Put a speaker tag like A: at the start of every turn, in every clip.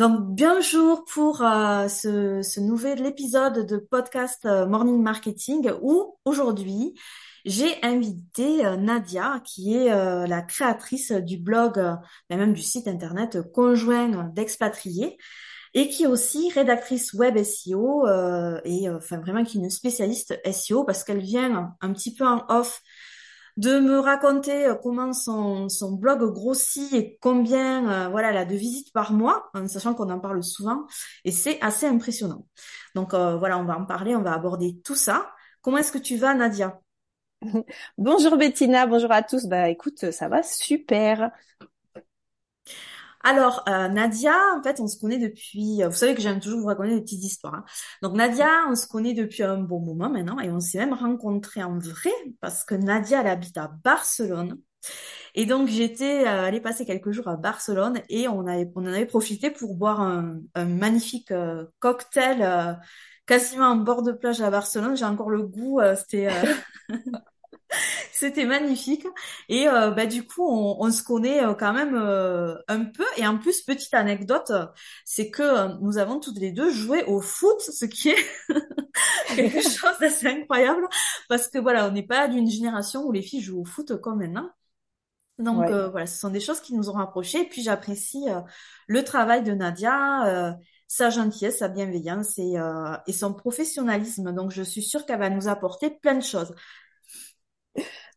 A: Donc, bonjour pour euh, ce, ce nouvel épisode de podcast euh, Morning Marketing où aujourd'hui j'ai invité euh, Nadia qui est la créatrice du blog et même du site internet conjoint d'expatriés et qui est aussi rédactrice web SEO et enfin vraiment qui est une spécialiste SEO parce qu'elle vient un petit peu en off de me raconter euh, comment son, blog grossit et combien euh, voilà elle de visites par mois, en sachant qu'on en parle souvent, et c'est assez impressionnant. Donc euh, voilà, on va en parler, on va aborder tout ça. Comment est-ce que tu vas, Nadia?
B: Bonjour Bettina, bonjour à tous. Bah écoute, ça va super.
A: Alors, euh, Nadia, en fait, on se connaît depuis. Euh, vous savez que j'aime toujours vous raconter des petites histoires. hein. Donc, Nadia, on se connaît depuis un bon moment maintenant et on s'est même rencontrés en vrai parce que Nadia, elle habite à Barcelone. Et donc, j'étais euh, allée passer quelques jours à Barcelone et on avait, on en avait profité pour boire un, un magnifique euh, cocktail euh, quasiment en bord de plage à Barcelone. J'ai encore le goût. euh, c'était C'était magnifique. Et euh, bah, du coup, on, on se connaît euh, quand même euh, un peu. Et en plus, petite anecdote, c'est que euh, nous avons toutes les deux joué au foot, ce qui est quelque chose d'assez incroyable. Parce que voilà, on n'est pas d'une génération où les filles jouent au foot comme maintenant. Donc
B: Ouais.
A: euh, voilà, ce sont des choses qui nous ont rapprochés. Et puis j'apprécie euh, le travail de Nadia, euh, sa gentillesse, sa bienveillance et, euh, et son professionnalisme. Donc je suis sûre qu'elle va nous apporter plein de choses.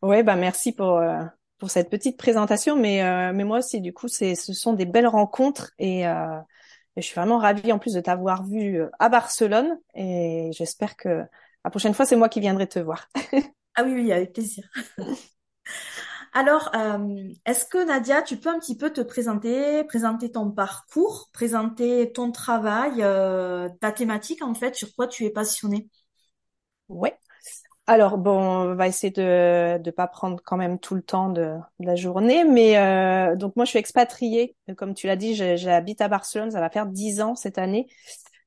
B: Ouais, bah merci pour euh, pour cette petite présentation, mais euh, mais moi aussi du coup c'est ce sont des belles rencontres et, euh, je suis vraiment ravie en plus de t'avoir vu euh, à Barcelone et j'espère que la prochaine fois c'est moi qui viendrai te voir.
A: Ah oui, oui, avec plaisir. Alors, euh, est-ce que Nadia, tu peux un petit peu te présenter, présenter ton parcours, présenter ton travail, euh, ta thématique en fait, sur quoi tu es passionnée?
B: Ouais. Alors bon, on va essayer de de pas prendre quand même tout le temps de, la journée, mais euh, donc moi je suis expatriée, comme tu l'as dit, j'habite à Barcelone, ça va faire dix ans cette année.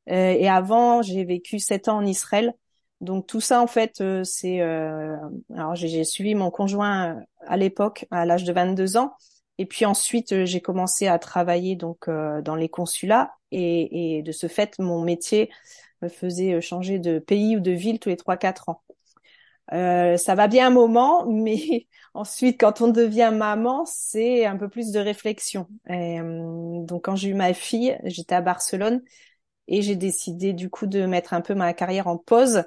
B: Euh, et avant, j'ai vécu sept ans en Israël. Donc tout ça, en fait, euh, c'est... euh, alors j'ai suivi mon conjoint à l'époque, à l'âge de 22 ans. Et puis ensuite, j'ai commencé à travailler donc dans les consulats. Et, de ce fait, mon métier me faisait changer de pays ou de ville tous les trois quatre ans. Euh, ça va bien un moment, mais ensuite, quand on devient maman, c'est un peu plus de réflexion. Et, euh, donc quand j'ai eu ma fille, j'étais à Barcelone et j'ai décidé du coup de mettre un peu ma carrière en pause.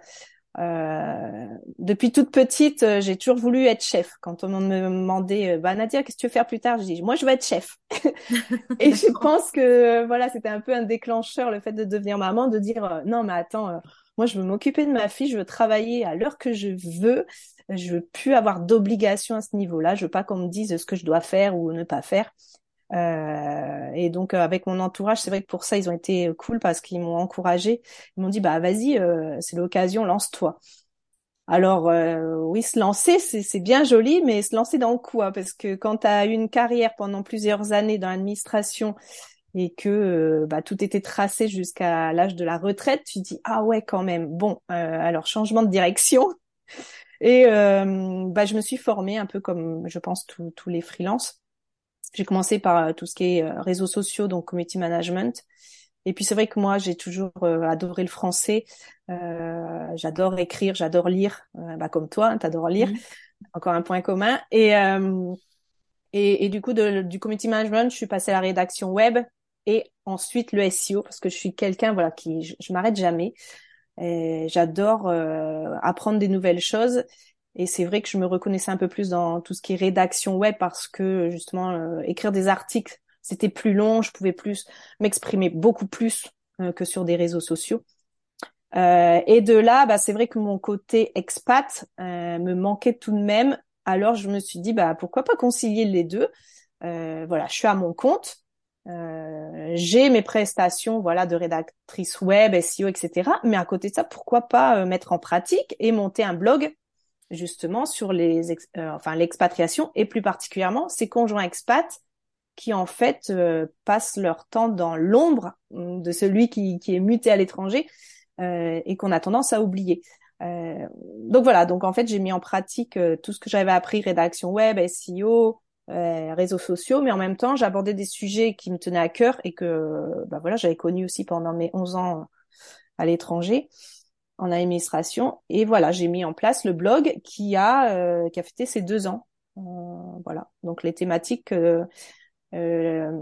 B: Euh, depuis toute petite, euh, j'ai toujours voulu être chef. Quand on me demandait, euh, bah Nadia, qu'est-ce que tu veux faire plus tard? Je dis, moi, je veux être chef. Et je pense que voilà, c'était un peu un déclencheur le fait de devenir maman, de dire, non, mais attends, moi, je veux m'occuper de ma fille, je veux travailler à l'heure que je veux. Je veux plus avoir d'obligation à ce niveau-là. Je veux pas qu'on me dise ce que je dois faire ou ne pas faire. Euh, et donc euh, avec mon entourage, c'est vrai que pour ça ils ont été euh, cool parce qu'ils m'ont encouragé. Ils m'ont dit bah vas-y, c'est l'occasion, lance-toi. Alors oui, se lancer, c'est bien joli, mais se lancer dans coup, hein, parce que quand tu as une carrière pendant plusieurs années dans l'administration et que euh, bah, tout était tracé jusqu'à l'âge de la retraite, tu dis ah ouais quand même. Bon, euh, alors changement de direction. Et euh, bah, je me suis formée un peu comme je pense tous les freelances. J'ai commencé par tout ce qui est réseaux sociaux, donc community management. Et puis c'est vrai que moi j'ai toujours euh, adoré le français. Euh, j'adore écrire, j'adore lire, euh, bah, comme toi, hein, t'adores lire.
A: Mhm.
B: Encore un point commun. Et euh, et, et du coup de, du community management, je suis passée à la rédaction web et ensuite le SEO parce que je suis quelqu'un voilà qui je, m'arrête jamais. J'adore euh, apprendre des nouvelles choses. Et c'est vrai que je me reconnaissais un peu plus dans tout ce qui est rédaction web parce que justement euh, écrire des articles c'était plus long, je pouvais plus m'exprimer beaucoup plus euh, que sur des réseaux sociaux. Et de là, bah, c'est vrai que mon côté expat me manquait tout de même. Alors je me suis dit bah pourquoi pas concilier les deux? Voilà, je suis à mon compte. Euh, j'ai mes prestations voilà de rédactrice web, SEO, etc. Mais à côté de ça, pourquoi pas euh, mettre en pratique et monter un blog justement sur les euh, enfin l'expatriation et plus particulièrement ces conjoints expats qui en fait euh, passent leur temps dans l'ombre hum, de celui qui, qui est muté à l'étranger euh, et qu'on a tendance à oublier. Donc voilà, donc en fait j'ai mis en pratique tout ce que j'avais appris rédaction web, SEO, euh, réseaux sociaux, mais en même temps, j'abordais des sujets qui me tenaient à cœur et que bah voilà, j'avais connu aussi pendant mes 11 ans à l'étranger en administration. Et voilà, j'ai mis en place le blog qui a euh, qui a fêté ses deux ans. Euh, voilà, donc les thématiques. Euh,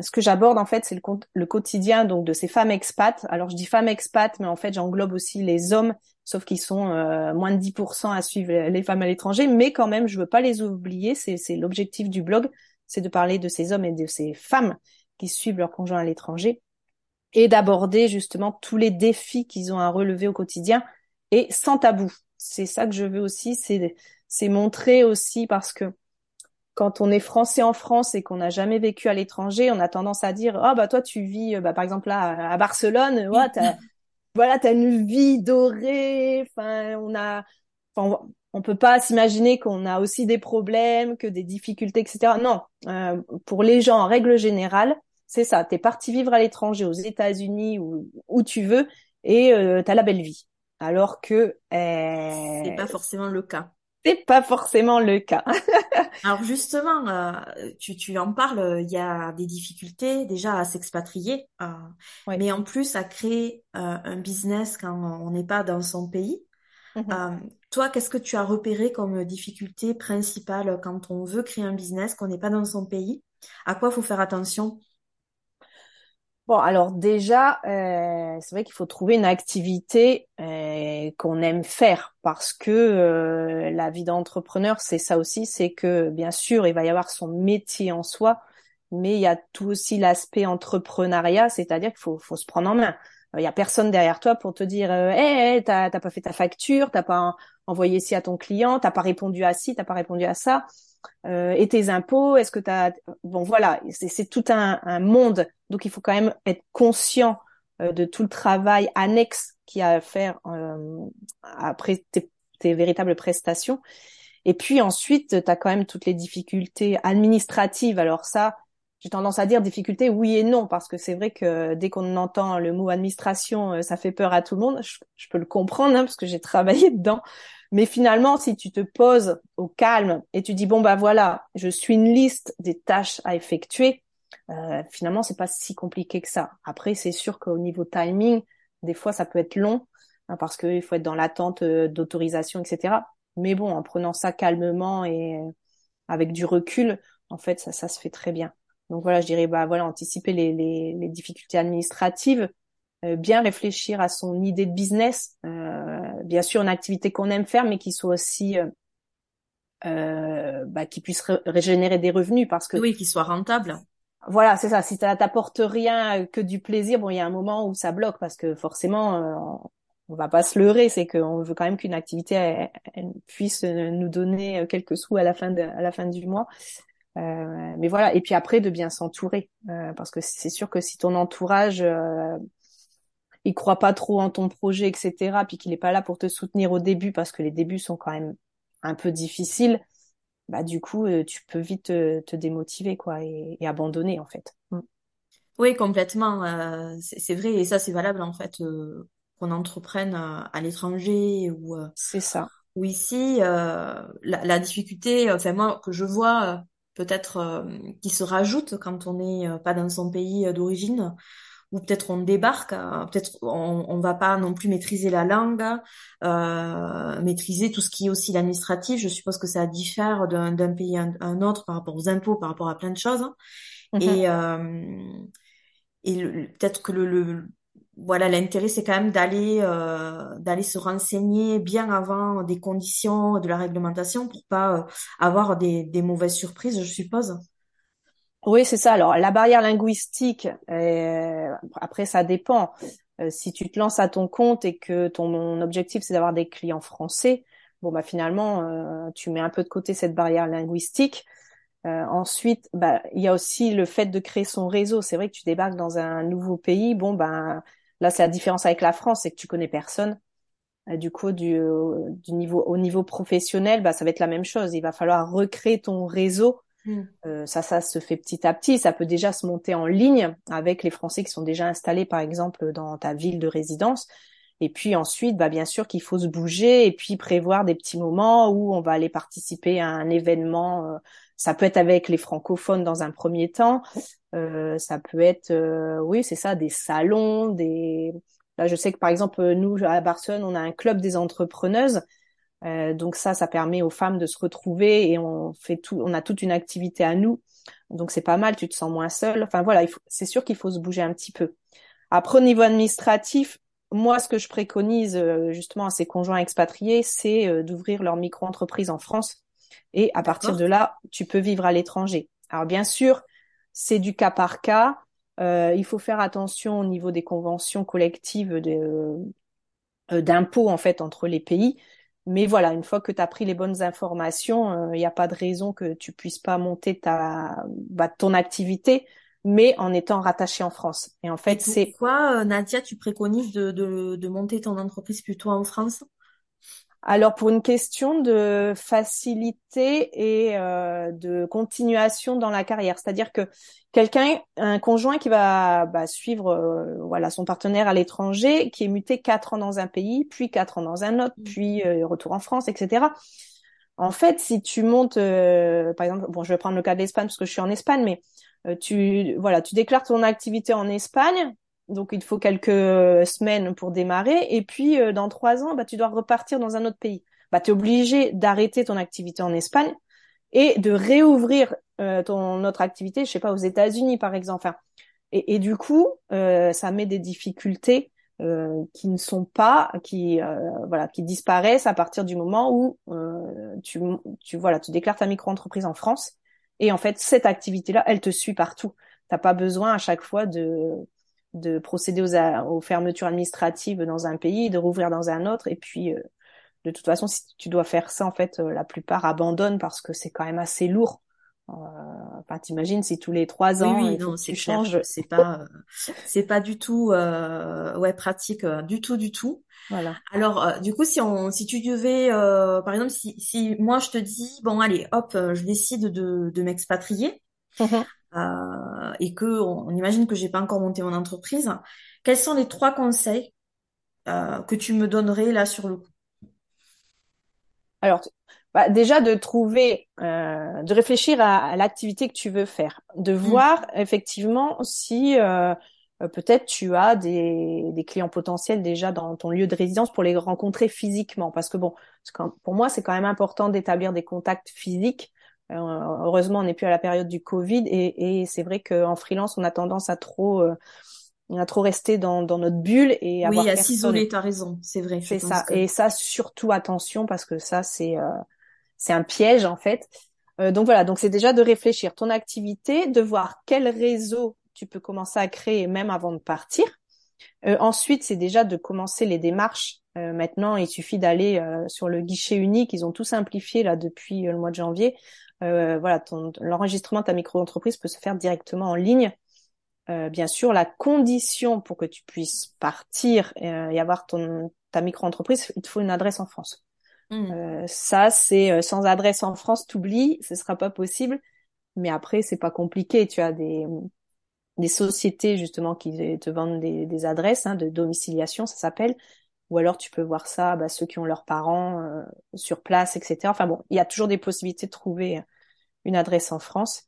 B: ce que j'aborde en fait, c'est le, quotidien donc de ces femmes expats. Alors je dis femmes expats, mais en fait j'englobe aussi les hommes, sauf qu'ils sont euh, moins de 10% à suivre les femmes à l'étranger, mais quand même je veux pas les oublier. C'est l'objectif du blog, c'est de parler de ces hommes et de ces femmes qui suivent leur conjoint à l'étranger et d'aborder justement tous les défis qu'ils ont à relever au quotidien et sans tabou. C'est ça que je veux aussi, c'est montrer aussi parce que quand on est français en France et qu'on n'a jamais vécu à l'étranger, on a tendance à dire ah bah toi tu vis bah, par exemple là à Barcelone, ouais, t'as, voilà t'as une vie dorée. Enfin on a, enfin, on peut pas s'imaginer qu'on a aussi des problèmes, que des difficultés, etc. Non, euh, pour les gens en règle générale, c'est ça. T'es parti vivre à l'étranger, aux États-Unis ou où tu veux, et euh, t'as la belle vie. Alors que
A: euh, c'est pas forcément le cas.
B: C'est pas forcément le cas.
A: Alors justement, euh, tu, tu en parles, il y a des difficultés déjà à s'expatrier, euh, mais en plus à créer euh, un business quand on n'est pas dans son pays. Mm-hmm. toi, qu'est-ce que tu as repéré comme difficulté principale quand on veut créer un business, qu'on n'est pas dans son pays? À quoi faut faire attention?
B: Bon, alors déjà, euh, c'est vrai qu'il faut trouver une activité euh, qu'on aime faire parce que euh, la vie d'entrepreneur, c'est ça aussi, c'est que bien sûr, il va y avoir son métier en soi, mais il y a tout aussi l'aspect entrepreneuriat, c'est-à-dire qu'il faut, faut se prendre en main. Il y a personne derrière toi pour te dire, hé, hey, t'as pas fait ta facture, t'as pas envoyé ci à ton client, t'as pas répondu à ci, t'as pas répondu à ça. Euh, et tes impôts Est-ce que tu as bon voilà, c'est tout un, un, monde. Donc il faut quand même être conscient euh, de tout le travail annexe qu'il y a à faire euh, après tes, tes, véritables prestations. Et puis ensuite, tu as quand même toutes les difficultés administratives. Alors ça, j'ai tendance à dire difficultés oui et non parce que c'est vrai que dès qu'on entend le mot administration, euh, ça fait peur à tout le monde. Je, peux le comprendre hein, parce que j'ai travaillé dedans. Mais finalement, si tu te poses au calme et tu dis bon bah voilà, je suis une liste des tâches à effectuer, euh, finalement c'est pas si compliqué que ça. Après, c'est sûr qu'au niveau timing, des fois ça peut être long hein, parce qu'il faut être dans l'attente euh, d'autorisation, etc. Mais bon, en prenant ça calmement et euh, avec du recul, en fait, ça, ça se fait très bien. Donc voilà, je dirais bah voilà, anticiper les, les, les difficultés administratives, euh, bien réfléchir à son idée de business, euh, bien sûr une activité qu'on aime faire, mais qui soit aussi euh, euh bah, qui puisse régénérer des revenus parce que
A: oui, qui soit rentable.
B: Voilà, c'est ça. Si ça t'apporte rien que du plaisir, bon, il y a un moment où ça bloque parce que forcément, on va pas se leurrer, c'est qu'on veut quand même qu'une activité puisse nous donner quelques sous à la fin de, à la fin du mois. Euh, mais voilà, et puis après de bien s'entourer, euh, parce que c'est sûr que si ton entourage euh, il croit pas trop en ton projet, etc., puis qu'il est pas là pour te soutenir au début, parce que les débuts sont quand même un peu difficiles, bah du coup, euh, tu peux vite te, démotiver, quoi, et, abandonner, en fait. Mm.
A: Oui, complètement. Euh, c'est vrai, et ça, c'est valable, en fait, euh, qu'on entreprenne à l'étranger ou...
B: c'est ça.
A: Ou ici, la, la, difficulté, enfin moi, que je vois peut-être qui se rajoute quand on n'est pas dans son pays d'origine, ou peut-être on débarque, euh, peut-être on, on va pas non plus maîtriser la langue, euh, maîtriser tout ce qui est aussi l'administratif. Je suppose que ça diffère d'un pays à un autre par rapport aux impôts, par rapport à plein de choses. Mhm. Et, euh, et peut-être que le, le voilà l'intérêt c'est quand même d'aller euh, d'aller se renseigner bien avant des conditions de la réglementation pour pas euh, avoir des, des mauvaises surprises, je suppose.
B: Oui, c'est ça. Alors, la barrière linguistique, euh, après, ça dépend. Euh, si tu te lances à ton compte et que ton objectif, c'est d'avoir des clients français, bon, bah finalement, euh, tu mets un peu de côté cette barrière linguistique. ensuite, bah, il y a aussi le fait de créer son réseau. C'est vrai que tu débarques dans un nouveau pays. Bon, ben là, c'est la différence avec la France, c'est que tu connais personne. du coup, du, du niveau au niveau professionnel, bah, ça va être la même chose. Il va falloir recréer ton réseau Mm. Euh, ça, ça se fait petit à petit. Ça peut déjà se monter en ligne avec les Français qui sont déjà installés, par exemple, dans ta ville de résidence. Et puis ensuite, bah, bien sûr qu'il faut se bouger et puis prévoir des petits moments où on va aller participer à un événement Ça peut être avec les francophones dans un premier temps. Euh, ça peut être, euh, oui, c'est ça, des salons, des. Là, je sais que par exemple, nous à Barcelone, on a un club des entrepreneuses. Euh, donc ça, ça permet aux femmes de se retrouver et on fait tout, on a toute une activité à nous. Donc c'est pas mal, tu te sens moins seule. Enfin voilà, c'est sûr qu'il faut se bouger un petit peu. Après au niveau administratif, moi ce que je préconise euh, justement à ces conjoints expatriés, c'est euh, d'ouvrir leur micro-entreprise en France et à partir de là, tu peux vivre à l'étranger. Alors bien sûr, c'est du cas par cas. Euh, il faut faire attention au niveau des conventions collectives d'impôts en fait entre les pays. Mais voilà, une fois que tu as pris les bonnes informations, il n'y a pas de raison que tu puisses pas monter ta bah, ton activité, mais en étant rattaché en France.
A: Et en fait, c'est pourquoi Nadia, tu préconises de, de, de monter ton entreprise plutôt en France?
B: Alors pour une question de facilité et euh, de continuation dans la carrière, c'est-à-dire que quelqu'un, un conjoint qui va bah, suivre euh, voilà son partenaire à l'étranger, qui est muté quatre ans dans un pays, puis quatre ans dans un autre, mmh. puis euh, retour en France, etc. En fait, si tu montes, par exemple, bon, je vais prendre le cas de l'Espagne parce que je suis en Espagne, mais tu voilà, tu déclares ton activité en Espagne, donc il faut quelques semaines pour démarrer. Et puis euh, dans trois ans, bah, tu dois repartir dans un autre pays. Bah, tu es obligé d'arrêter ton activité en Espagne et de réouvrir euh, ton autre activité, je sais pas, aux États-Unis par exemple. et, et, du coup, euh, ça met des difficultés qui ne sont pas, qui voilà, qui disparaissent à partir du moment où tu, tu voilà, tu déclares ta micro-entreprise en France. Et en fait, cette activité-là, elle te suit partout. T'as pas besoin à chaque fois de de procéder aux, fermetures administratives dans un pays, de rouvrir dans un autre. Et puis, euh, de toute façon, si tu dois faire ça, en fait, euh, la plupart abandonnent parce que c'est quand même assez lourd. Euh, enfin, t'imagines si tous les trois ans
A: oui, non, tu changes, c'est pas, c'est pas du tout, ouais, pratique, du tout, du tout. Voilà. Alors, du coup, si on, si tu devais, par exemple, si, si moi je te dis, bon, allez, hop, je décide de, de m'expatrier. Mmh euh, et que on, imagine que j'ai pas encore monté mon entreprise, quels sont les trois conseils euh, que tu me donnerais là sur le coup?
B: Alors, bah, déjà de trouver, euh, de réfléchir à, l'activité que tu veux faire, de mmh. voir effectivement si peut-être tu as des, des, clients potentiels déjà dans ton lieu de résidence pour les rencontrer physiquement, parce que bon, pour moi c'est quand même important d'établir des contacts physiques euh, heureusement, on n'est plus à la période du Covid et, et c'est vrai qu'en freelance, on a tendance à trop, euh, a trop rester dans, dans notre bulle et
A: oui, à s'isoler. T'as raison, c'est vrai.
B: C'est ça. Et ça, surtout attention parce que ça, c'est euh, c'est un piège en fait. donc voilà, donc c'est déjà de réfléchir ton activité, de voir quel réseau tu peux commencer à créer même avant de partir. ensuite, c'est déjà de commencer les démarches. Maintenant, il suffit d'aller sur le guichet unique. Ils ont tout simplifié là depuis le mois de janvier euh, voilà, l'enregistrement de ta micro-entreprise peut se faire directement en ligne. Euh, bien sûr, la condition pour que tu puisses partir euh, et avoir ton ta micro-entreprise, il te faut une adresse en France. Mmh. Euh, ça, c'est euh, sans adresse en France, t'oublies, ce sera pas possible. Mais après, c'est pas compliqué. Tu as des des sociétés justement qui te vendent des, des adresses hein, de domiciliation, ça s'appelle. Ou alors tu peux voir ça, bah, ceux qui ont leurs parents euh, sur place, etc. Enfin bon, il y a toujours des possibilités de trouver une adresse en France.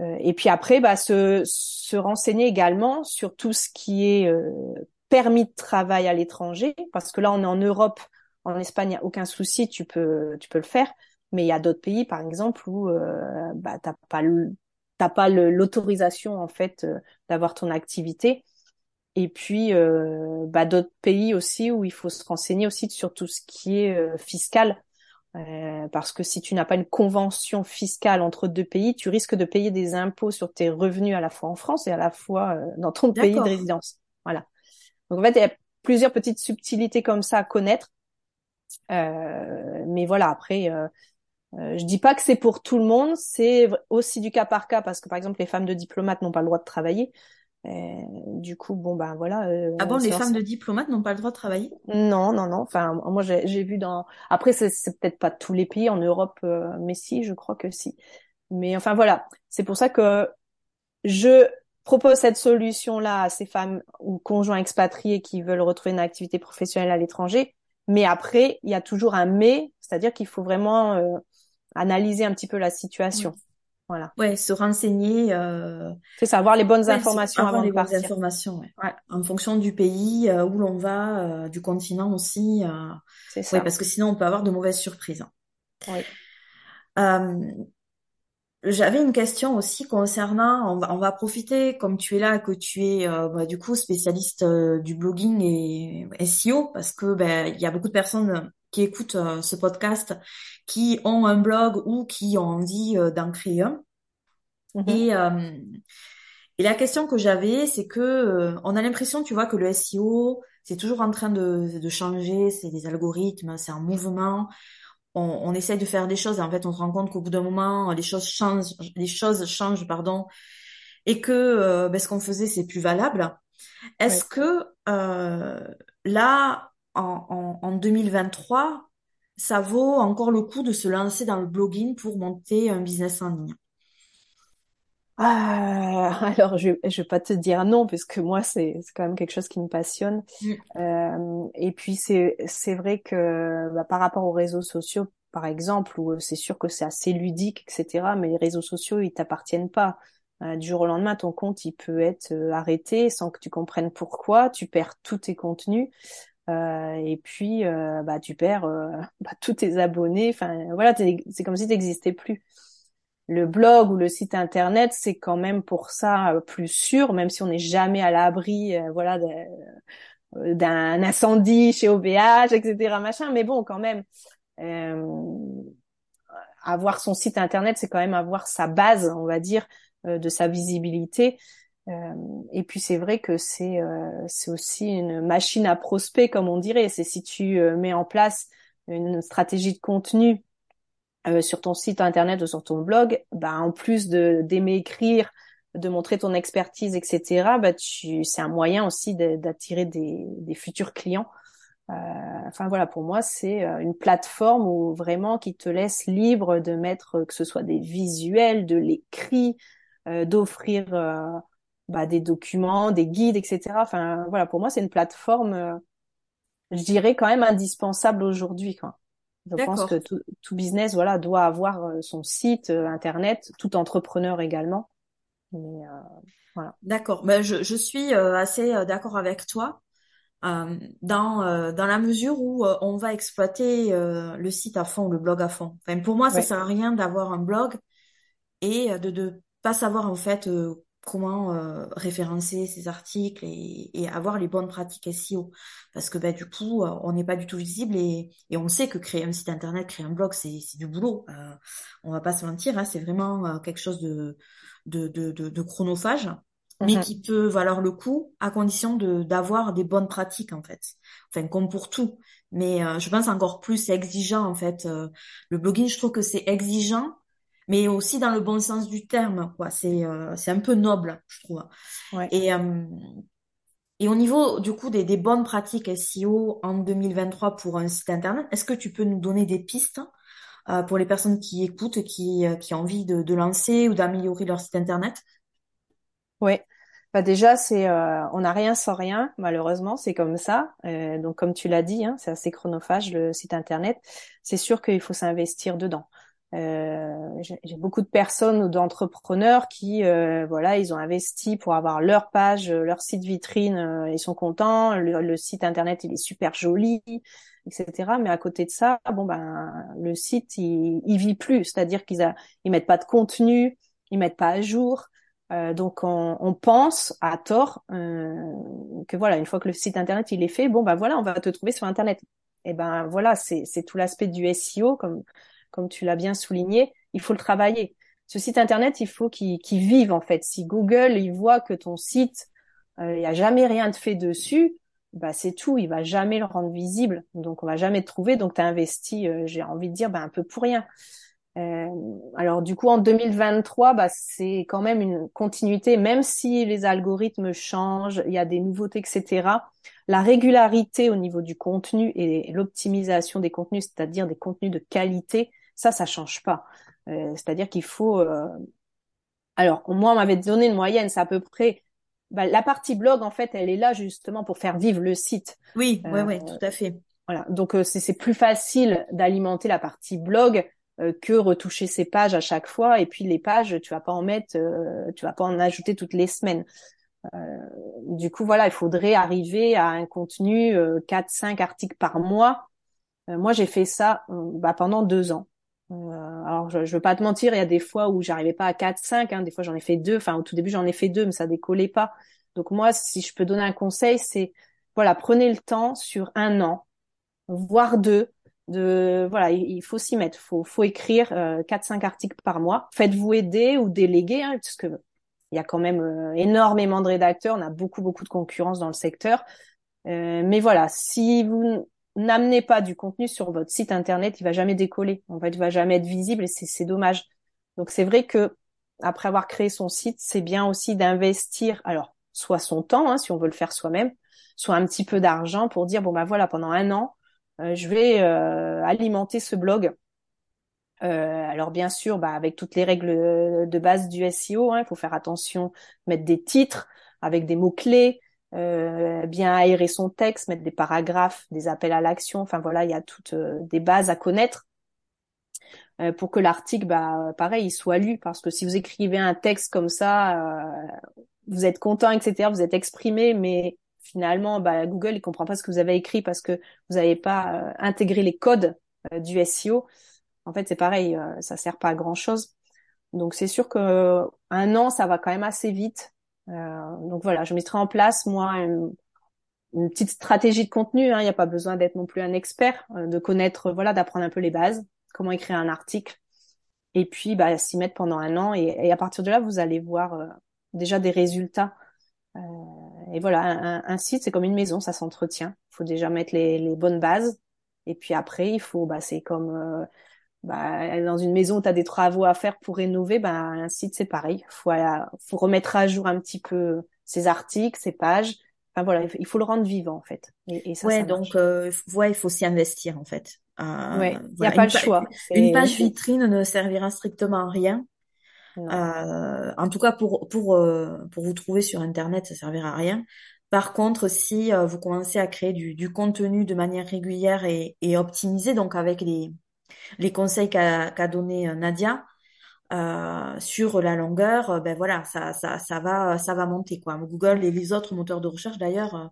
B: Euh, et puis après, bah, se, se renseigner également sur tout ce qui est euh, permis de travail à l'étranger, parce que là on est en Europe, en Espagne, il n'y a aucun souci, tu peux, tu peux le faire. Mais il y a d'autres pays, par exemple, où bah, t'as pas t'as pas l'autorisation en fait d'avoir ton activité et puis euh, bah, d'autres pays aussi où il faut se renseigner aussi sur tout ce qui est euh, fiscal. Euh, parce que si tu n'as pas une convention fiscale entre deux pays, tu risques de payer des impôts sur tes revenus à la fois en France et à la fois euh, dans ton pays de résidence. Voilà. Donc en fait, il y a plusieurs petites subtilités comme ça à connaître. Euh, mais voilà, après, je dis pas que c'est pour tout le monde. C'est aussi du cas par cas parce que par exemple, les femmes de diplomates n'ont pas le droit de travailler. Euh, du coup, bon ben voilà.
A: Euh, ah bon, les femmes de diplomates n'ont pas le droit de travailler?
B: Non, non, non. Enfin, moi j'ai vu dans. Après, c'est peut-être pas tous les pays en Europe, euh, mais si, je crois que si. Mais enfin voilà, c'est pour ça que je propose cette solution-là à ces femmes ou conjoints expatriés qui veulent retrouver une activité professionnelle à l'étranger. Mais après, il y a toujours un mais, c'est-à-dire qu'il faut vraiment euh, analyser un petit peu la situation. Voilà.
A: Ouais, se renseigner. Euh...
B: C'est ça, avoir les bonnes
A: ouais,
B: informations
A: avoir
B: avant
A: les
B: de
A: bonnes
B: partir.
A: informations, ouais.
B: Ouais.
A: En fonction du pays euh, où l'on va, euh, du continent aussi. Euh...
B: C'est ça.
A: Ouais, parce que sinon on peut avoir de mauvaises surprises. hein.
B: Oui.
A: Euh, J'avais une question aussi concernant, on va, on va profiter, comme tu es là, que tu es euh, bah, du coup spécialiste euh, du blogging et SEO, parce que ben il y a beaucoup de personnes qui écoutent euh, ce podcast qui ont un blog ou qui ont envie euh, d'en créer un.
B: Mhm.
A: Et, euh, et la question que j'avais, c'est que euh, on a l'impression, tu vois, que le SEO, c'est toujours en train de, de changer, c'est des algorithmes, c'est en mouvement on, on essaye de faire des choses et en fait on se rend compte qu'au bout d'un moment les choses changent les choses changent pardon et que euh, ben, ce qu'on faisait c'est plus valable est-ce que euh, là en, en, en 2023 ça vaut encore le coup de se lancer dans le blogging pour monter un business en ligne
B: Ah, alors, je, je vais pas te dire non, parce que moi, c'est quand même quelque chose qui me passionne.
A: Mm.
B: Euh, et puis, c'est c'est vrai que bah, par rapport aux réseaux sociaux, par exemple, où c'est sûr que c'est assez ludique, etc., mais les réseaux sociaux, ils t'appartiennent pas. Euh, du jour au lendemain, ton compte, il peut être euh, arrêté sans que tu comprennes pourquoi. Tu perds tous tes contenus. Euh, et puis, euh, bah, tu perds euh, bah, tous tes abonnés. Enfin, voilà, c'est comme si tu n'existais plus le blog ou le site internet, c'est quand même pour ça plus sûr, même si on n'est jamais à l'abri, voilà, d'un incendie chez OVH, etc., machin. Mais bon, quand même, avoir son site internet, c'est quand même avoir sa base, on va dire, de sa visibilité. Euh, et puis c'est vrai que c'est euh, c'est aussi une machine à prospect, comme on dirait. C'est si tu euh, mets en place une stratégie de contenu euh, sur ton site internet ou sur ton blog, bah en plus de d'aimer écrire, de montrer ton expertise, etc. Bah tu, c'est un moyen aussi d'attirer des, des futurs clients. Euh, enfin voilà, pour moi c'est une plateforme où vraiment qui te laisse libre de mettre que ce soit des visuels, de l'écrit, euh, d'offrir bah, des documents, des guides, etc. Enfin voilà, pour moi c'est une plateforme, euh, je dirais quand même indispensable aujourd'hui, quoi. Je pense que tout, tout business, voilà, doit avoir euh, son site euh, internet, tout entrepreneur également. Mais euh, voilà.
A: d'accord ben je, je suis assez d'accord avec toi euh, dans euh, dans la mesure où euh, on va exploiter euh, le site à fond le blog à fond enfin pour moi ça
B: Ouais.
A: sert à rien d'avoir un blog et de de pas savoir en fait euh, comment euh, référencer ces articles et, et avoir les bonnes pratiques SEO parce que bah, du coup euh, on n'est pas du tout visible et, et on sait que créer un site internet créer un blog c'est c'est du boulot. Euh, on va pas se mentir hein, c'est vraiment euh, quelque chose de de, de de de chronophage mais
B: Mhm.
A: qui peut valoir le coup à condition de d'avoir des bonnes pratiques en fait. Enfin comme pour tout. Mais euh, je pense encore plus c'est exigeant en fait. Euh, le blogging je trouve que c'est exigeant mais aussi dans le bon sens du terme, quoi. C'est euh, c'est un peu noble, je trouve.
B: Ouais.
A: Et euh, et au niveau du coup des, des bonnes pratiques SEO en 2023 pour un site internet, est-ce que tu peux nous donner des pistes euh, pour les personnes qui écoutent qui euh, qui ont envie de, de lancer ou d'améliorer leur site internet?
B: Ouais. Bah déjà, c'est euh, on n'a rien sans rien, malheureusement, c'est comme ça. Euh, donc comme tu l'as dit, hein, c'est assez chronophage le site internet. C'est sûr qu'il faut s'investir dedans. Euh, j'ai beaucoup de personnes ou d'entrepreneurs qui, euh, voilà, ils ont investi pour avoir leur page, euh, leur site vitrine, ils sont contents. Le, le site internet, il est super joli, etc. Mais à côté de ça, bon ben, le site, il, il vit plus. C'est-à-dire qu'ils a, ils mettent pas de contenu, ils mettent pas à jour. Euh, donc on, on pense à tort euh, que voilà, une fois que le site internet il est fait, bon ben voilà, on va te trouver sur internet. Et ben voilà, c'est tout l'aspect du SEO comme comme tu l'as bien souligné, il faut le travailler. Ce site internet, il faut qu'il vive en fait. Si Google il voit que ton site euh, il y a jamais rien de fait dessus, bah c'est tout, il va jamais le rendre visible. Donc on va jamais te trouver. Donc tu as investi, euh, j'ai envie de dire, bah, un peu pour rien. Euh, alors du coup en 2023, bah, c'est quand même une continuité, même si les algorithmes changent, il y a des nouveautés, etc. La régularité au niveau du contenu et l'optimisation des contenus, c'est-à-dire des contenus de qualité, ça, ça change pas. Euh, c'est-à-dire qu'il faut. euh, Alors moi, on m'avait donné une moyenne, c'est à peu près. bah, la partie blog, en fait, elle est là justement pour faire vivre le site.
A: Oui, ouais,
B: Euh,
A: ouais, tout à fait.
B: voilà. Donc euh, c'est c'est plus facile d'alimenter la partie blog que retoucher ses pages à chaque fois. Et puis les pages, tu vas pas en mettre, tu vas pas en ajouter toutes les semaines. du coup, voilà, il faudrait arriver à un contenu quatre, 4-5 articles par mois. moi, j'ai fait ça bah, pendant deux ans. Euh, alors, je, je veux pas te mentir, il y a des fois où j'arrivais pas à 4, 5, hein, des fois j'en ai fait deux. Enfin, au tout début, j'en ai fait deux, mais ça décollait pas. Donc moi, si je peux donner un conseil, c'est voilà, prenez le temps sur un an, voire deux. De voilà, il, faut s'y mettre. Faut faut écrire euh, 4-5 articles par mois. Faites-vous aider ou déléguer, hein, parce que il y a quand même euh, énormément de rédacteurs. On a beaucoup beaucoup de concurrence dans le secteur. Mais voilà, si vous n'amenez pas du contenu sur votre site internet, il va jamais décoller. En fait, il va jamais être visible et c'est dommage. Donc c'est vrai que après avoir créé son site, c'est bien aussi d'investir, alors soit son temps, hein, si on veut le faire soi-même, soit un petit peu d'argent pour dire bon bah voilà pendant un an, euh, je vais euh, alimenter ce blog. Euh, alors bien sûr, bah, avec toutes les règles de base du SEO, hein, il faut faire attention, mettre des titres avec des mots clés, euh, bien aérer son texte, mettre des paragraphes, des appels à l'action. Enfin voilà, il y a toutes euh, des bases à connaître euh, pour que l'article, bah pareil, il soit lu. Parce que si vous écrivez un texte comme ça, vous êtes content, etc. Vous êtes exprimé, mais finalement, bah, Google il comprend pas ce que vous avez écrit parce que vous n'avez pas intégré les codes du SEO. En fait, c'est pareil, ça sert pas à grand chose. Donc c'est sûr que un an, ça va quand même assez vite. Euh, donc voilà, je mettrai en place moi une, petite stratégie de contenu. Hein. Il n'y a pas besoin d'être non plus un expert, euh, de connaître, voilà, d'apprendre un peu les bases, comment écrire un article, et puis bah, s'y mettre pendant un an. Et, à partir de là, vous allez voir euh, déjà des résultats. et voilà, un, site c'est comme une maison, ça s'entretient. Il faut déjà mettre les, les, bonnes bases, et puis après, il faut, bah, c'est comme bah, dans une maison, tu as des travaux à faire pour rénover, bah, un site, c'est pareil. Il faut, faut remettre à jour un petit peu ses articles, ses pages. Enfin voilà, il faut le rendre vivant en fait.
A: Et, et ça, ouais, donc euh, ouais, il faut s'y investir en fait.
B: Euh, ouais, il n'y a pas le choix.
A: Une page vitrine ne servira strictement à rien. Euh, en tout cas, pour pour euh, pour vous trouver sur Internet, ça servira à rien. Par contre, si euh, vous commencez à créer du, du contenu de manière régulière et, et optimisé, donc avec les les conseils qu'a qu'a donné euh, Nadia euh, sur la longueur, euh, ben voilà, ça, ça, ça va, ça va monter quoi. Google et les autres moteurs de recherche d'ailleurs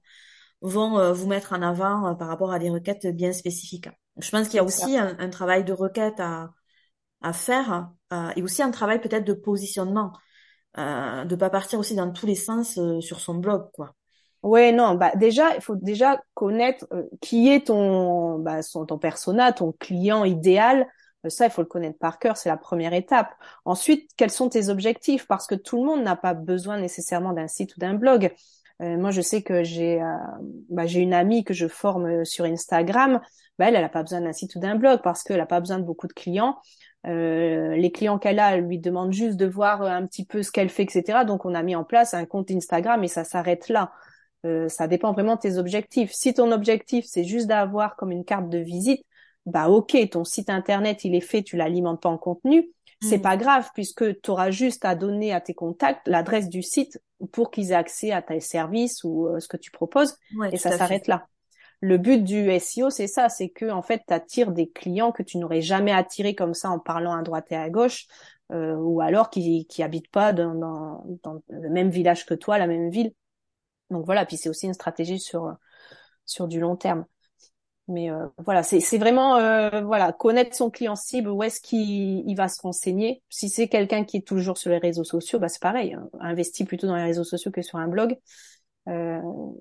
A: vont vous mettre en avant par rapport à des requêtes bien spécifiques. Je pense qu'il y a aussi un, travail de requête à, à faire et aussi un travail peut-être de positionnement, euh, de pas partir aussi dans tous les sens sur son blog quoi.
B: Ouais, non, bah déjà, il faut déjà connaître euh, qui est ton, bah, ton persona, ton client idéal. Euh, ça, il faut le connaître par cœur, c'est la première étape. Ensuite, quels sont tes objectifs? Parce que tout le monde n'a pas besoin nécessairement d'un site ou d'un blog. Euh, moi, je sais que j'ai bah, j'ai une amie que je forme sur Instagram. Bah, elle, elle n'a pas besoin d'un site ou d'un blog parce qu'elle n'a pas besoin de beaucoup de clients. les clients qu'elle a, elle lui demande juste de voir un petit peu ce qu'elle fait, etc. Donc, on a mis en place un compte Instagram et ça s'arrête là. Euh, ça dépend vraiment de tes objectifs. Si ton objectif c'est juste d'avoir comme une carte de visite, bah ok, ton site internet il est fait, tu l'alimentes pas en contenu, c'est mm. pas grave puisque tu auras juste à donner à tes contacts l'adresse du site pour qu'ils aient accès à tes services ou euh, ce que tu proposes et ça s'arrête là. Le but du SEO, c'est ça, c'est que en fait, tu attires des clients que tu n'aurais jamais attirés comme ça en parlant à droite et à gauche, euh, ou alors qui qui habitent pas dans, dans, dans, le même village que toi, la même ville. Donc voilà, puis c'est aussi une stratégie sur sur du long terme. Mais euh, voilà, c'est vraiment euh, voilà connaître son client cible, où est-ce qu'il il va se renseigner. Si c'est quelqu'un qui est toujours sur les réseaux sociaux, bah c'est pareil, hein. investis plutôt dans les réseaux sociaux que sur un blog. Euh,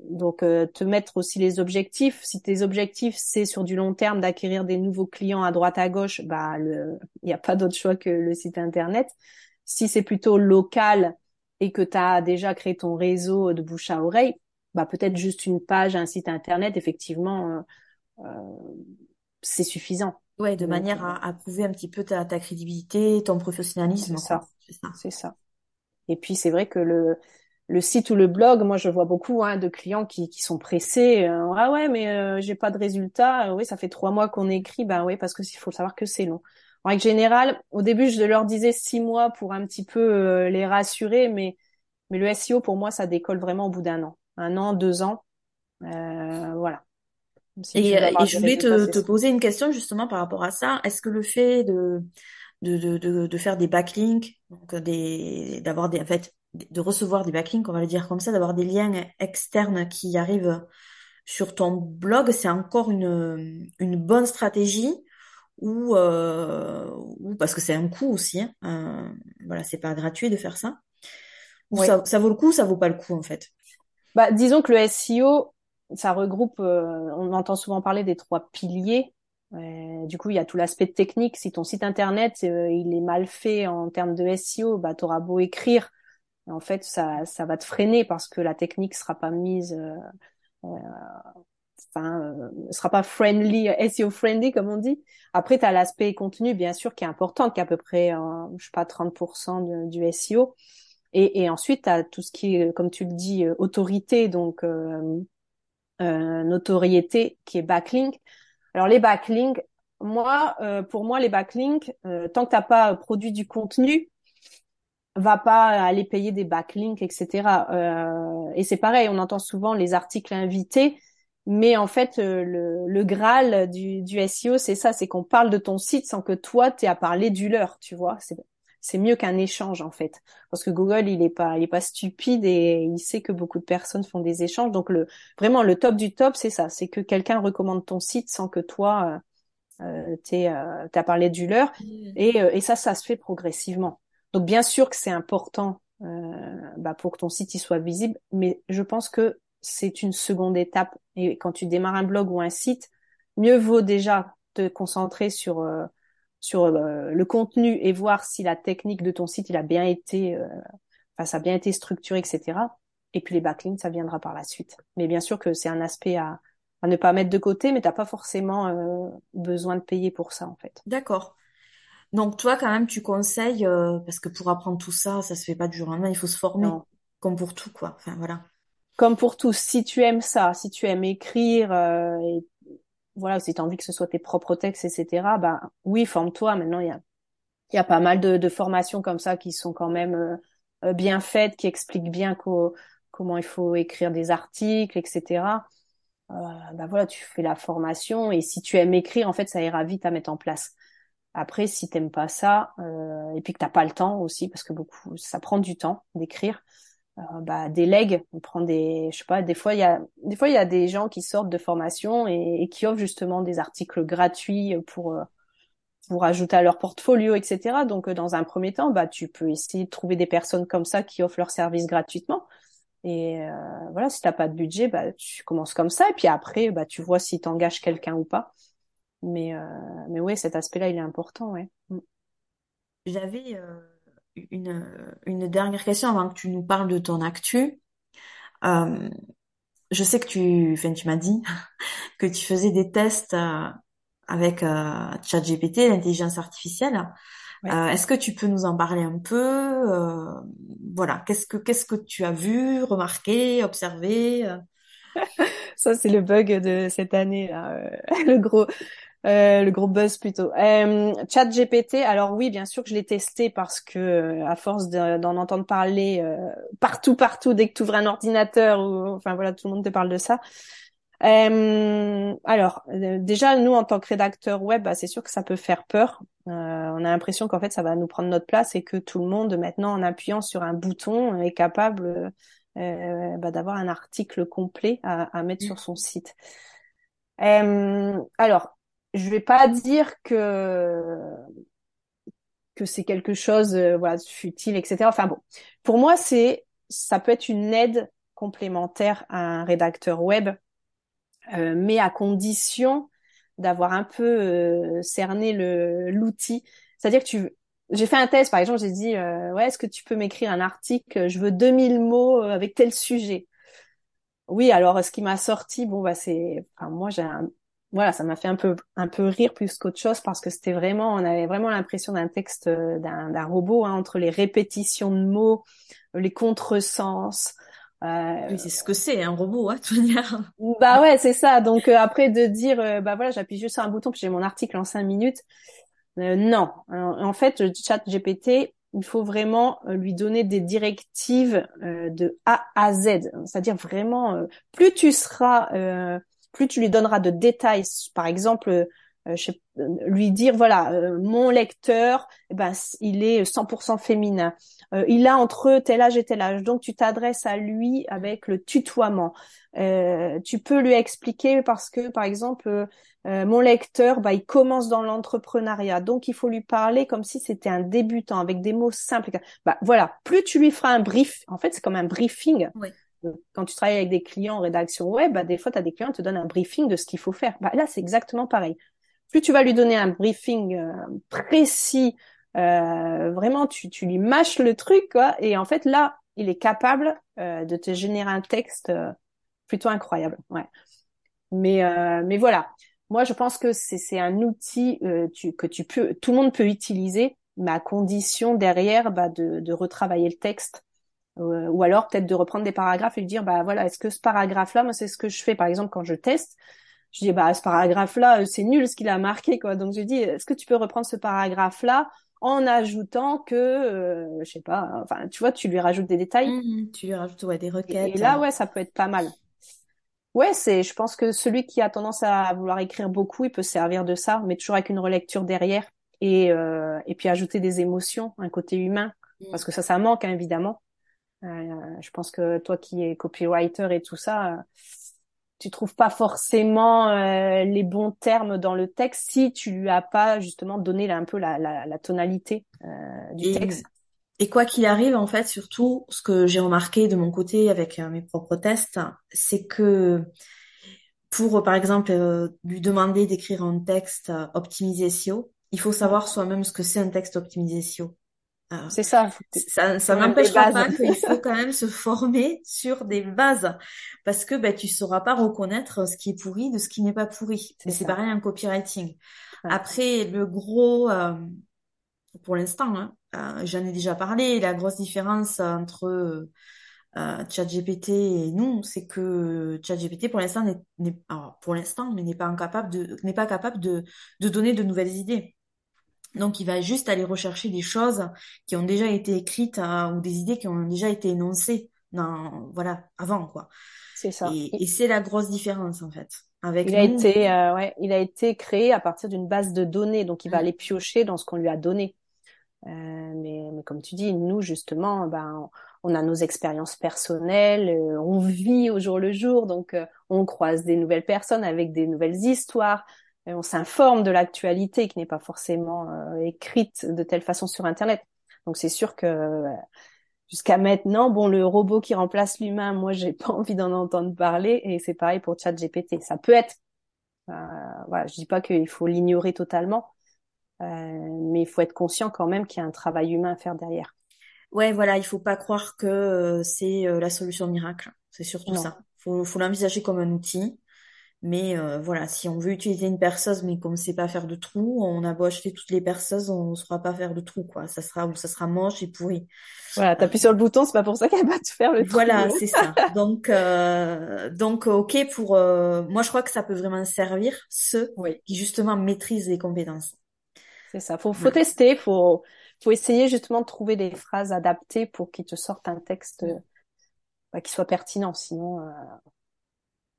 B: donc te mettre aussi les objectifs. Si tes objectifs c'est sur du long terme d'acquérir des nouveaux clients à droite à gauche, bah il n'y a pas d'autre choix que le site internet. Si c'est plutôt local, et que tu as déjà créé ton réseau de bouche à oreille, bah peut-être juste une page, un site internet, effectivement, euh, euh c'est suffisant.
A: Ouais, de manière euh, à, à, prouver un petit peu ta, ta crédibilité, ton professionnalisme.
B: C'est ça. C'est ça. Et puis c'est vrai que le le site ou le blog, moi je vois beaucoup hein, de clients qui, qui sont pressés. Euh, ah ouais, mais j'ai pas de résultat. oui, ça fait trois mois qu'on écrit. Ben oui, parce que il faut savoir que c'est long. En règle générale, au début, je leur disais six mois pour un petit peu euh, les rassurer, mais, mais le SEO, pour moi, ça décolle vraiment au bout d'un an. Un an, deux ans. Euh, voilà.
A: et, je voulais te, poser une question justement par rapport à ça. Est-ce que le fait de, de, de, de, faire des backlinks, donc des, d'avoir des, en fait, de recevoir des backlinks, on va le dire comme ça, d'avoir des liens externes qui arrivent sur ton blog, c'est encore une, une bonne stratégie ou, euh, ou parce que c'est un coût aussi. Hein, euh, voilà, c'est pas gratuit de faire ça. Ou ça, ça vaut le coup, ça vaut pas le coup en fait.
B: Bah, disons que le SEO, ça regroupe, euh, on entend souvent parler des trois piliers. Euh, du coup, il y a tout l'aspect technique. Si ton site internet euh, il est mal fait en termes de SEO, bah t'auras beau écrire, en fait ça ça va te freiner parce que la technique sera pas mise, enfin sera pas friendly, SEO friendly comme on dit. Après, tu as l'aspect contenu bien sûr qui est important, qui est à peu près, je sais pas 30% du SEO. Et, et ensuite, tu as tout ce qui est, comme tu le dis, autorité, donc euh, notoriété qui est backlink. Alors les backlinks, moi, euh, pour moi, les backlinks, euh, tant que t'as pas produit du contenu, va pas aller payer des backlinks, etc. Euh, et c'est pareil, on entend souvent les articles invités, mais en fait, le, le graal du, du SEO, c'est ça, c'est qu'on parle de ton site sans que toi, tu aies à parler du leur, tu vois. C'est c'est mieux qu'un échange en fait. Parce que Google il est pas il est pas stupide et il sait que beaucoup de personnes font des échanges. Donc le vraiment le top du top c'est ça. C'est que quelqu'un recommande ton site sans que toi euh, euh t'aies euh, parlé du leur. Mmh. et, euh, et ça ça se fait progressivement. Donc bien sûr que c'est important euh, bah, pour que ton site il soit visible. Mais je pense que c'est une seconde étape et quand tu démarres un blog ou un site mieux vaut déjà te concentrer sur sur euh, le contenu et voir si la technique de ton site il a bien été, euh, enfin ça a bien été structuré, etc. Et puis les backlinks, ça viendra par la suite. Mais bien sûr que c'est un aspect à, à ne pas mettre de côté, mais t'as pas forcément euh, besoin de payer pour ça en fait.
A: D'accord. Donc toi quand même tu conseilles parce que pour apprendre tout ça, ça se fait pas du jour au lendemain, il faut se former comme pour tout quoi. Enfin voilà.
B: Comme pour tout, si tu aimes ça, si tu aimes écrire et voilà, si tu as envie que ce soit tes propres textes, etc., bah oui, forme-toi. Maintenant, il y a, y a pas mal de, de, formations comme ça qui sont quand même euh, euh, bien faites, qui expliquent bien comment il faut écrire des articles, etc. Euh, bah voilà, tu fais la formation et si tu aimes écrire, en fait, ça ira vite à mettre en place. Après, si t'aimes pas ça, euh, et puis que t'as pas le temps aussi, parce que beaucoup, ça prend du temps d'écrire, euh, bah, délègue, on prend des, je sais pas, des fois il y a, des fois il y a des gens qui sortent de formation et, qui offrent justement des articles gratuits pour euh, pour ajouter à leur portfolio, etc. Donc euh, dans un premier temps, bah tu peux essayer de trouver des personnes comme ça qui offrent leurs services gratuitement. Et euh, voilà, si t'as pas de budget, bah tu commences comme ça et puis après, bah tu vois si t'engages quelqu'un ou pas. Mais euh, mais ouais, cet aspect-là, il est important, ouais. Mm.
A: J'avais une, une dernière question avant que tu nous parles de ton actu. Euh, je sais que tu, enfin, tu m'as dit que tu faisais des tests euh, avec euh, ChatGPT, l'intelligence artificielle. Euh, est-ce que tu peux nous en parler un peu euh, Voilà, qu'est-ce que qu'est-ce que tu as vu, remarqué, observé
B: Ça c'est le bug de cette année là, le gros euh, le gros buzz plutôt. Euh, Chat GPT, alors oui, bien sûr que je l'ai testé parce que euh, à force d'en entendre parler euh, partout, partout, dès que tu ouvres un ordinateur ou enfin voilà, tout le monde te parle de ça. Euh, alors déjà, nous en tant que rédacteur web, bah, c'est sûr que ça peut faire peur. on a l'impression qu'en fait, ça va nous prendre notre place et que tout le monde maintenant, en appuyant sur un bouton, est capable bah, d'avoir un article complet à, à mettre sur son site. alors, je vais pas dire que que c'est quelque chose euh, voilà futile etc enfin bon. Pour moi c'est ça peut être une aide complémentaire à un rédacteur web euh, mais à condition d'avoir un peu euh, cerné le l'outil. C'est-à-dire que tu j'ai fait un test par exemple j'ai dit ouais est-ce que tu peux m'écrire un article je veux 2000 mots avec tel sujet? Oui alors ce qui m'a sorti bon bah c'est enfin moi j'ai un voilà, ça m'a fait un peu un peu rire plus qu'autre chose parce que c'était vraiment, on avait vraiment l'impression d'un texte euh, d'un robot hein, entre les répétitions de mots, les contresens.
A: Euh, c'est ce que c'est un robot, hein, de dire.
B: Bah ouais, c'est ça. Donc euh, après de dire, euh, bah voilà, j'appuie juste sur un bouton puis j'ai mon article en cinq minutes. non, en fait, le chat GPT, il faut vraiment lui donner des directives de A à Z. C'est-à-dire vraiment, plus tu seras plus tu lui donneras de détails, par exemple, euh, lui dire voilà euh, mon lecteur eh ben il est 100% féminin. Euh, il a entre tel âge et tel âge donc tu t'adresses à lui avec le tutoiement. Tu peux lui expliquer parce que par exemple mon lecteur bah il commence dans l'entrepreneuriat donc il faut lui parler comme si c'était un débutant avec des mots simples bah voilà plus tu lui feras un brief en fait c'est comme un briefing quand tu travailles avec des clients en rédaction web, bah, des fois, tu as des clients qui te donnent un briefing de ce qu'il faut faire. Bah, là, c'est exactement pareil plus tu vas lui donner un briefing euh, précis, euh, vraiment, tu, tu lui mâches le truc, quoi, et en fait, là, il est capable euh, de te générer un texte plutôt incroyable. Ouais. Mais, mais voilà, moi, je pense que c'est un outil tu, que tu peux, tout le monde peut utiliser, mais à condition derrière bah, de, de retravailler le texte ou alors peut-être de reprendre des paragraphes et lui dire bah voilà est-ce que ce paragraphe là moi c'est ce que je fais? Par exemple quand je teste je dis bah ce paragraphe là euh, c'est nul ce qu'il a marqué quoi. Donc je dis est-ce que tu peux reprendre ce paragraphe là en ajoutant que euh, je sais pas enfin tu vois tu lui rajoutes des détails.
A: Mmh, tu lui rajoutes ouais des requêtes
B: et, là ouais ça peut être pas mal. Ouais c'est je pense que celui qui a tendance à vouloir écrire beaucoup il peut servir de ça mais toujours avec une relecture derrière et euh, et puis ajouter des émotions un côté humain mmh. parce que ça ça manque hein, évidemment. euh, je pense que toi qui es copywriter et tout ça tu trouves pas forcément euh, les bons termes dans le texte si tu lui as pas justement donné un peu la, la, la tonalité euh, du texte.
A: Et quoi qu'il arrive, en fait, surtout, ce que j'ai remarqué de mon côté avec euh, mes propres tests, c'est que pour, par exemple, lui demander d'écrire un texte optimisé SEO, il faut savoir soi-même ce que c'est un texte optimisé SEO.
B: Ah. c'est ça.
A: Ça, ça n'empêche pas qu'il faut quand même se former sur des bases parce que ben, tu sauras pas reconnaître ce qui est pourri de ce qui n'est pas pourri. C'est pareil en copywriting. Après, le gros, euh, pour l'instant, hein, euh, j'en ai déjà parlé, la grosse différence entre euh, ChatGPT et nous, c'est que ChatGPT pour l'instant n'est, pour l'instant, mais n'est pas incapable de, n'est pas capable de, de donner de nouvelles idées. Donc, il va juste aller rechercher des choses qui ont déjà été écrites hein, ou des idées qui ont déjà été énoncées dans, voilà, avant, quoi.
B: C'est ça.
A: Et, c'est la grosse différence, en fait. Avec
B: il a été, euh, ouais, il a été créé à partir d'une base de données, donc il va aller piocher dans ce qu'on lui a donné. Euh, mais, mais, comme tu dis, nous justement, ben, on a nos expériences personnelles, euh, on vit au jour le jour, donc on croise des nouvelles personnes avec des nouvelles histoires, on s'informe de l'actualité qui n'est pas forcément euh, écrite de telle façon sur Internet. Donc c'est sûr que euh, jusqu'à maintenant, bon, le robot qui remplace l'humain, moi, j'ai pas envie d'en entendre parler, et c'est pareil pour ChatGPT. Ça peut être, euh, voilà, je dis pas qu'il faut l'ignorer totalement, euh, mais il faut être conscient quand même qu'il y a un travail humain à faire derrière.
A: Ouais, voilà, il faut pas croire que c'est la solution miracle. C'est surtout ça. Faut, faut l'envisager comme un outil. Mais euh, voilà, si on veut utiliser une perceuse, mais qu'on ne sait pas faire de trous, on a beau acheter toutes les perceuses, on ne saura pas faire de trous, quoi. Ça sera ou ça sera moche et pourri.
B: Voilà, t'appuies sur le bouton, c'est pas pour ça qu'elle va te faire le trou.
A: Voilà, c'est ça. Donc, euh, donc ok pour. Euh, moi, je crois que ça peut vraiment servir ceux qui justement maîtrisent les compétences.
B: C'est ça. Faut, faut tester, faut, faut essayer justement de trouver des phrases adaptées pour qu'ils te sortent un texte bah, qui soit pertinent. Sinon,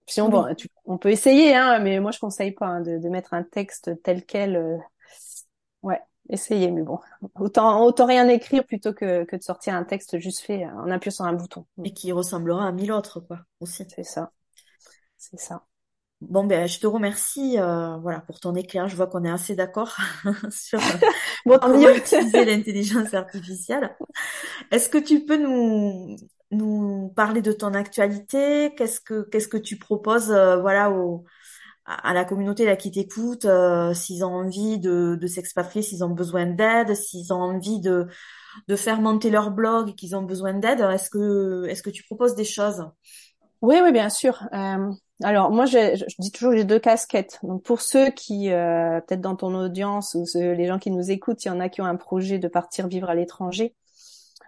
B: Sinon, bon, on peut essayer, hein, mais moi je conseille pas hein, de, mettre un texte tel quel. Euh, ouais, essayer, mais bon, autant autant rien écrire plutôt que, que de sortir un texte juste fait en appuyant sur un bouton.
A: Et qui ressemblera à mille autres, quoi, aussi.
B: C'est ça, c'est ça.
A: Bon ben je te remercie euh, voilà pour ton éclair. Je vois qu'on est assez d'accord sur
B: bon, comment
A: utiliser l'intelligence artificielle. Est-ce que tu peux nous nous parler de ton actualité Qu'est-ce que qu'est-ce que tu proposes euh, voilà au, à la communauté là qui t'écoute euh, s'ils ont envie de, de s'expatrier, s'ils ont besoin d'aide, s'ils ont envie de de faire monter leur blog et qu'ils ont besoin d'aide, est-ce que est-ce que tu proposes des choses?
B: Oui oui bien sûr. Euh, alors moi je, je, dis toujours j'ai deux casquettes. Donc pour ceux qui peut-être dans ton audience ou les gens qui nous écoutent, il y en a qui ont un projet de partir vivre à l'étranger.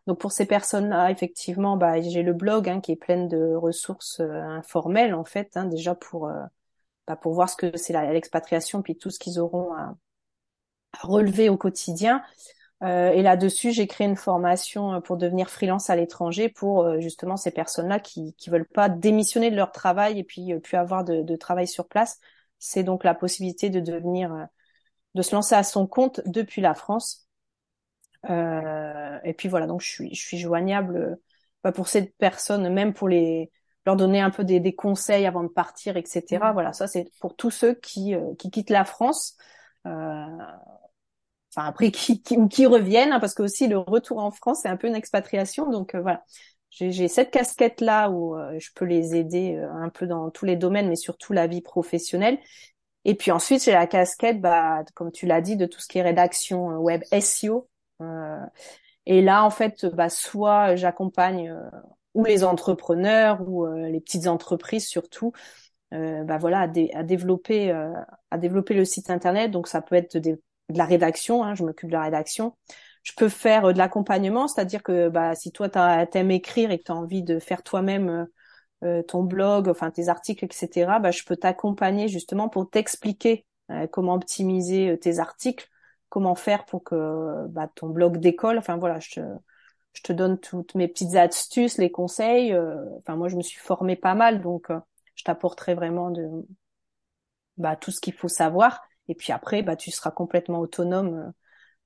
B: Donc pour ces personnes-là, effectivement, bah, j'ai le blog hein, qui est plein de ressources euh, informelles en fait, hein, déjà pour euh, bah, pour voir ce que c'est l'expatriation puis tout ce qu'ils auront à, relever au quotidien. Euh, et là-dessus, j'ai créé une formation euh, pour devenir freelance à l'étranger pour justement ces personnes-là qui qui veulent pas démissionner de leur travail et puis puis avoir de, de travail sur place. C'est donc la possibilité de devenir, de se lancer à son compte depuis la France. Et puis voilà, donc je suis je suis joignable bah, pour ces personnes, même pour les leur donner un peu des, des conseils avant de partir, etc. Mmh. Voilà, ça c'est pour tous ceux qui qui quittent la France. Euh, enfin après qui, qui, qui reviennent, hein, parce que aussi le retour en France c'est un peu une expatriation, donc euh, voilà. J'ai cette casquette là où euh, je peux les aider euh, un peu dans tous les domaines, mais surtout la vie professionnelle. Et puis ensuite j'ai la casquette, bah comme tu l'as dit, de tout ce qui est rédaction web SEO. Et là en fait, bah soit j'accompagne ou les entrepreneurs ou les petites entreprises surtout, bah voilà, à, développer à développer le site internet. Donc ça peut être de la rédaction, hein, je m'occupe de la rédaction. Je peux faire euh, de l'accompagnement, c'est-à-dire que bah, si toi t'aimes écrire et que tu as envie de faire toi-même euh, euh, ton blog, enfin tes articles, etc., bah, je peux t'accompagner justement pour t'expliquer comment optimiser tes articles, comment faire pour que bah, ton blog décolle. Enfin voilà, je te, donne toutes mes petites astuces, les conseils. Enfin moi je me suis formée pas mal, donc je t'apporterai vraiment de bah, tout ce qu'il faut savoir. Et puis après, bah, tu seras complètement autonome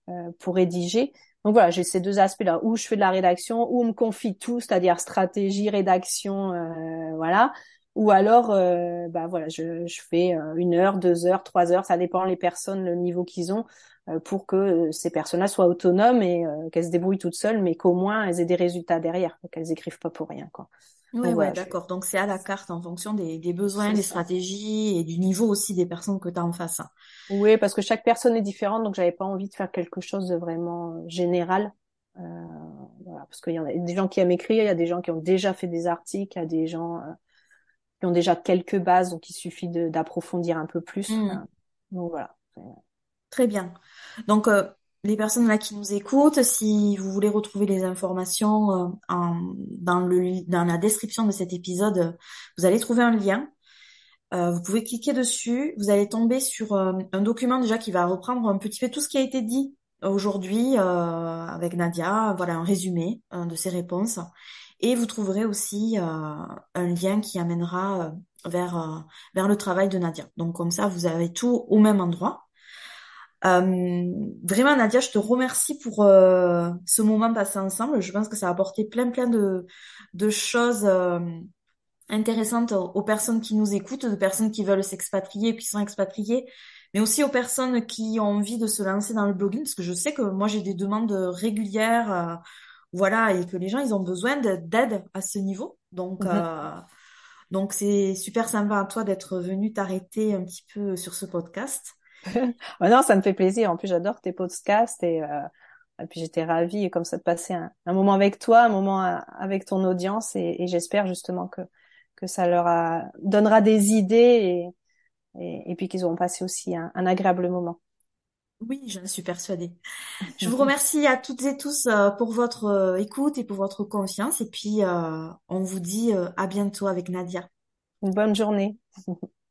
B: euh, euh, pour rédiger. Donc voilà, j'ai ces deux aspects-là, où je fais de la rédaction, où on me confie tout, c'est-à-dire stratégie, rédaction, euh, voilà. Ou alors, bah voilà, je, je fais une heure, deux heures, trois heures, ça dépend les personnes, le niveau qu'ils ont, pour que ces personnes-là soient autonomes et qu'elles se débrouillent toutes seules, mais qu'au moins elles aient des résultats derrière, qu'elles écrivent pas pour rien, quoi.
A: Oui, ouais, d'accord. Donc c'est à la carte en fonction des, des besoins, des stratégies et du niveau aussi des personnes que tu as en face. Hein.
B: Oui, parce que chaque personne est différente, donc j'avais pas envie de faire quelque chose de vraiment euh, général. Euh, voilà, parce qu'il y en a des gens qui aiment écrire, il y a des gens qui ont déjà fait des articles, il y a des gens euh, qui ont déjà quelques bases, donc il suffit d'approfondir un peu plus. Mmh. donc voilà.
A: Très bien. Donc euh, les personnes là qui nous écoutent, si vous voulez retrouver les informations euh, dans, la description de cet épisode, vous allez trouver un lien. Euh, vous pouvez cliquer dessus. Vous allez tomber sur euh, un document déjà qui va reprendre un petit peu tout ce qui a été dit aujourd'hui avec Nadia. Voilà un résumé de ses réponses. Et vous trouverez aussi un lien qui amènera vers vers le travail de Nadia. Donc comme ça, vous avez tout au même endroit. Euh, vraiment, Nadia, je te remercie pour euh, ce moment passé ensemble. Je pense que ça a apporté plein, plein de, de choses euh, intéressantes aux, personnes qui nous écoutent, de personnes qui veulent s'expatrier et qui sont expatriées, mais aussi aux personnes qui ont envie de se lancer dans le blogging, parce que je sais que moi, j'ai des demandes régulières, voilà, et que les gens, ils ont besoin d'aide à ce niveau. Donc, mm-hmm. donc c'est super sympa à toi d'être venu t'arrêter un petit peu sur ce podcast.
B: non, ça me fait plaisir. En plus, j'adore tes podcasts et, euh, et puis j'étais ravie comme ça de passer un, moment avec toi, un moment euh, avec ton audience et, et j'espère justement que que ça leur a, donnera des idées et, et, et puis qu'ils auront passé aussi un, un agréable moment.
A: Oui, j'en suis persuadée. Je vous remercie à toutes et tous euh, pour votre écoute et pour votre confiance. Et puis, on vous dit à bientôt avec Nadia.
B: Une bonne journée.